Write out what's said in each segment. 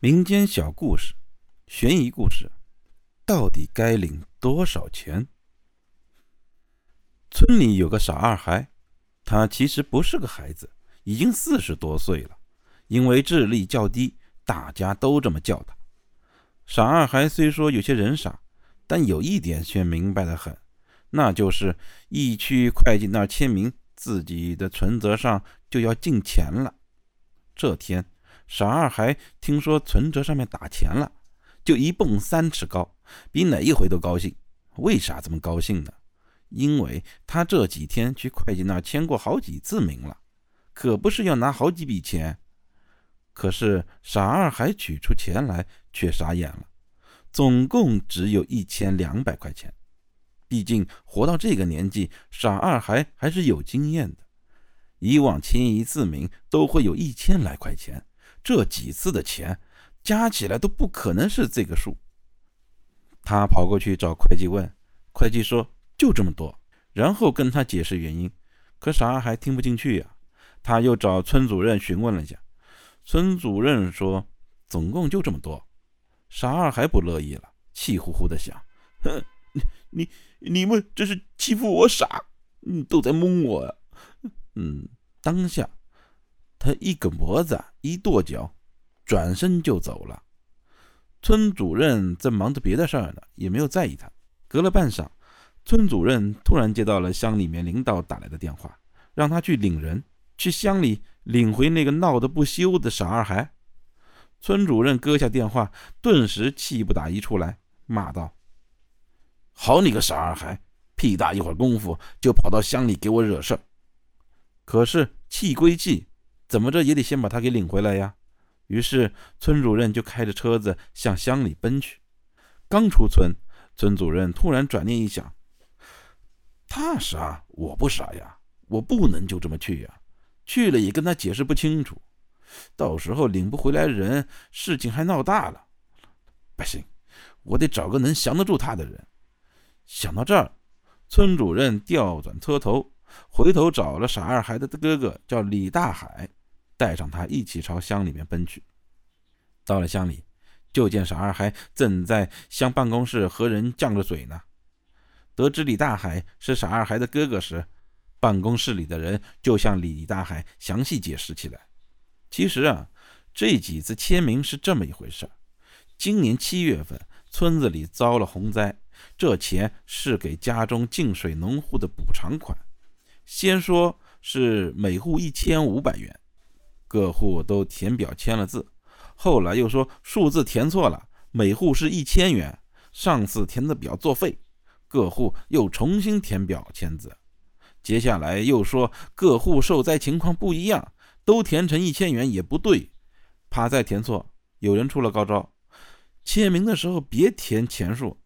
民间小故事，悬疑故事，到底该领多少钱？村里有个傻二孩，他其实不是个孩子，已经四十多岁了。因为智力较低，大家都这么叫他。傻二孩虽说有些人傻，但有一点却明白的很，那就是一去会计那儿签名，自己的存折上就要进钱了。这天。傻二孩听说存折上面打钱了，就一蹦三尺高，比哪一回都高兴。为啥这么高兴呢？因为他这几天去会计那签过好几次名了，可不是要拿好几笔钱。可是傻二孩取出钱来却傻眼了，总共只有一千两百块钱。毕竟活到这个年纪，傻二孩还是有经验的。以往签一次名都会有一千来块钱。这几次的钱加起来都不可能是这个数。他跑过去找会计问，会计说就这么多，然后跟他解释原因。可傻二孩听不进去呀。他又找村主任询问了一下，村主任说总共就这么多。傻二孩不乐意了，气呼呼的想：哼，你你你们这是欺负我傻，你都在蒙我呀。嗯，当下。他一梗脖子，一跺脚，转身就走了。村主任正忙着别的事儿呢，也没有在意他。隔了半晌，村主任突然接到了乡里面领导打来的电话，让他去领人，去乡里领回那个闹得不休的傻二孩。村主任搁下电话，顿时气不打一处来，骂道：“好你个傻二孩，屁大一会儿功夫就跑到乡里给我惹事儿！”可是气归气。怎么着也得先把他给领回来呀！于是村主任就开着车子向乡里奔去。刚出村，村主任突然转念一想：“他傻，我不傻呀，我不能就这么去呀。去了也跟他解释不清楚，到时候领不回来人，事情还闹大了。不行，我得找个能降得住他的人。”想到这儿，村主任调转车头，回头找了傻二孩的哥哥，叫李大海。带上他一起朝乡里面奔去。到了乡里，就见傻二孩正在乡办公室和人犟着嘴呢。得知李大海是傻二孩的哥哥时，办公室里的人就向李大海详细解释起来。其实啊，这几次签名是这么一回事今年七月份，村子里遭了洪灾，这钱是给家中进水农户的补偿款。先说是每户一千五百元。各户都填表签了字，后来又说数字填错了，每户是一千元，上次填的表作废，各户又重新填表签字。接下来又说各户受灾情况不一样，都填成一千元也不对，怕再填错，有人出了高招，签名的时候别填钱数。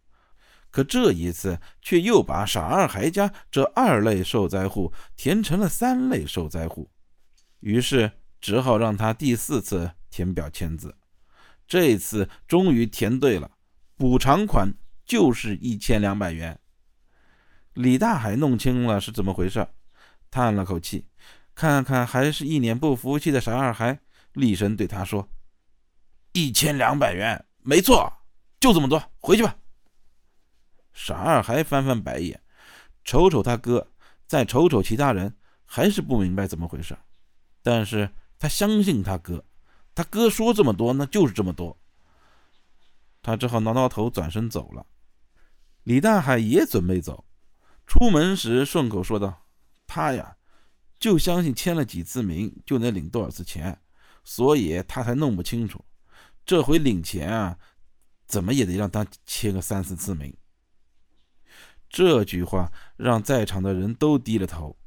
可这一次却又把傻二孩家这二类受灾户填成了三类受灾户，于是。只好让他第四次填表签字，这次终于填对了，补偿款就是一千两百元。李大海弄清了是怎么回事，叹了口气，看看还是一脸不服气的傻二孩，厉声对他说：“一千两百元，没错，就这么多，回去吧。”傻二孩翻翻白眼，瞅瞅他哥，再瞅瞅其他人，还是不明白怎么回事，但是。他相信他哥，他哥说这么多，那就是这么多。他只好挠挠头，转身走了。李大海也准备走，出门时顺口说道：“他呀，就相信签了几次名就能领多少次钱，所以他才弄不清楚。这回领钱啊，怎么也得让他签个三四次名。”这句话让在场的人都低了头。